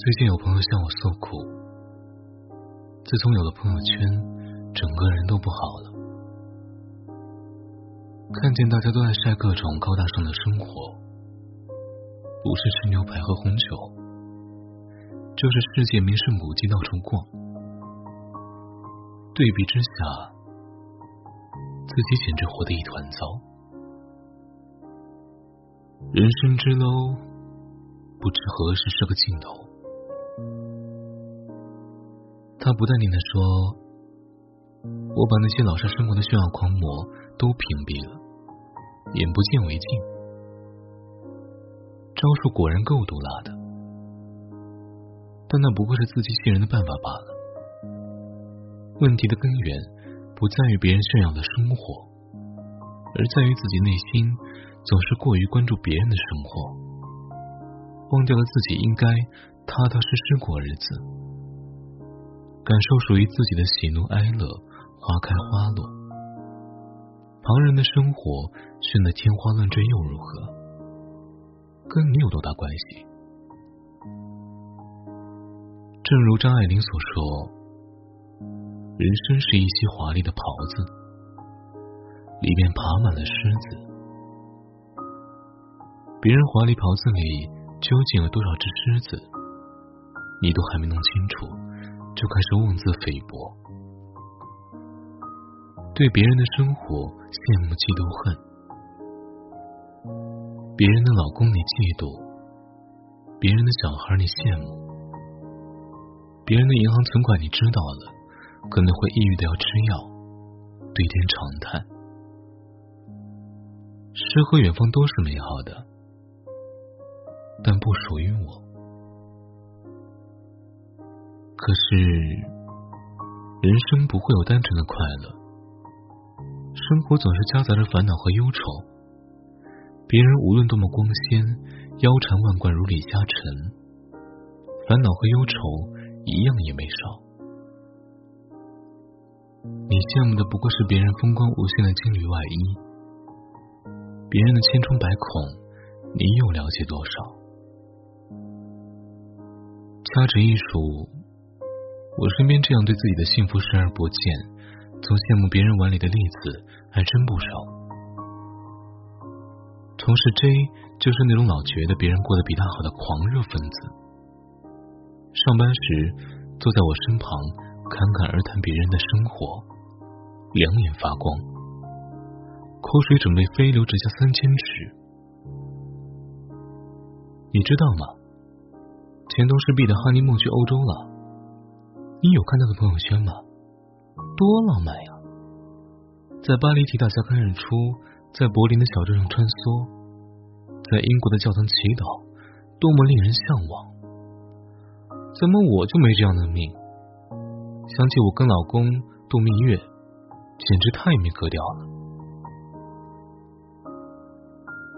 最近有朋友向我诉苦，自从有了朋友圈，整个人都不好了。看见大家都在晒各种高大上的生活，不是吃牛排和红酒，就是世界名胜古迹到处逛。对比之下，自己简直活得一团糟。人生之楼，不知何时是个尽头。他不淡定的说：“我把那些老是生活的炫耀狂魔都屏蔽了，眼不见为净。招数果然够毒辣的，但那不过是自欺欺人的办法罢了。问题的根源不在于别人炫耀的生活，而在于自己内心总是过于关注别人的生活，忘掉了自己应该踏踏实实过日子。”感受属于自己的喜怒哀乐，花开花落。旁人的生活炫得天花乱坠又如何？跟你有多大关系？正如张爱玲所说：“人生是一袭华丽的袍子，里面爬满了虱子。别人华丽袍子里究竟有多少只虱子，你都还没弄清楚。”就开始妄自菲薄，对别人的生活羡慕嫉妒恨，别人的老公你嫉妒，别人的小孩你羡慕，别人的银行存款你知道了，可能会抑郁的要吃药，对天长叹。诗和远方都是美好的，但不属于我。可是，人生不会有单纯的快乐，生活总是夹杂着烦恼和忧愁。别人无论多么光鲜，腰缠万贯如李嘉诚，烦恼和忧愁一样也没少。你羡慕的不过是别人风光无限的金缕外衣，别人的千疮百孔，你又了解多少？掐指一数。我身边这样对自己的幸福视而不见，总羡慕别人碗里的例子还真不少。同事 J 就是那种老觉得别人过得比他好的狂热分子。上班时坐在我身旁，侃侃而谈别人的生活，两眼发光，口水准备飞流直下三千尺。你知道吗？前同事 B 的哈尼梦去欧洲了。你有看他的朋友圈吗？多浪漫呀！在巴黎提大家看日出，在柏林的小镇上穿梭，在英国的教堂祈祷，多么令人向往！怎么我就没这样的命？想起我跟老公度蜜月，简直太没格调了。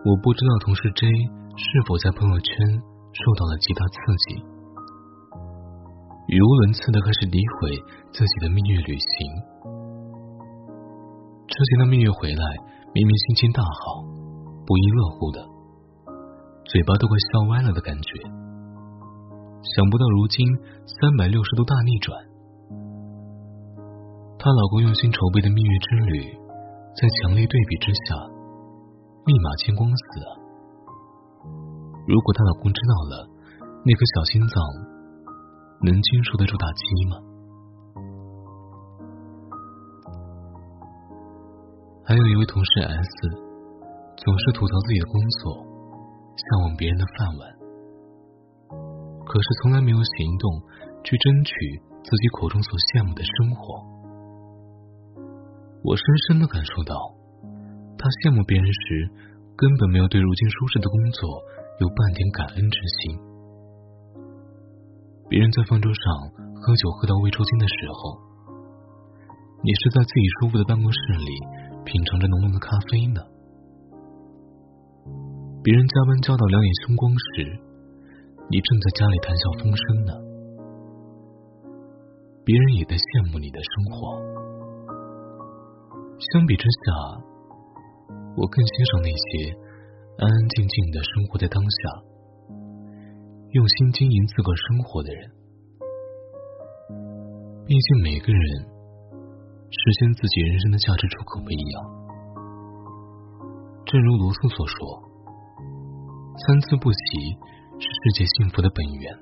我不知道同事 J 是否在朋友圈受到了极大刺激。语无伦次的开始诋毁自己的蜜月旅行。之前的蜜月回来，明明心情大好，不亦乐乎的，嘴巴都快笑歪了的感觉。想不到如今三百六十度大逆转，她老公用心筹备的蜜月之旅，在强烈对比之下，立马见光死！如果她老公知道了，那颗小心脏。能经受得住打击吗？还有一位同事 S，总是吐槽自己的工作，向往别人的饭碗，可是从来没有行动去争取自己口中所羡慕的生活。我深深的感受到，他羡慕别人时，根本没有对如今舒适的工作有半点感恩之心。别人在饭桌上喝酒喝到胃抽筋的时候，你是在自己舒服的办公室里品尝着浓浓的咖啡呢。别人加班加到两眼凶光时，你正在家里谈笑风生呢。别人也在羡慕你的生活。相比之下，我更欣赏那些安安静静的生活在当下。用心经营自个生活的人。毕竟每个人实现自己人生的价值出口不一样。正如罗素所说：“参差不齐是世界幸福的本源。”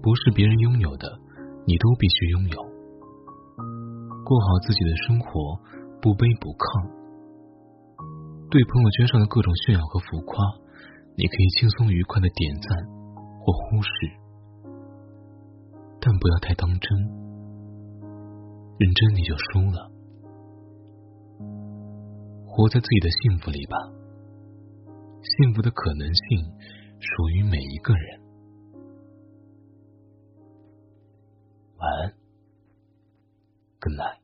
不是别人拥有的，你都必须拥有。过好自己的生活，不卑不亢。对朋友圈上的各种炫耀和浮夸，你可以轻松愉快的点赞或忽视，但不要太当真，认真你就输了。活在自己的幸福里吧，幸福的可能性属于每一个人。晚安，Good night。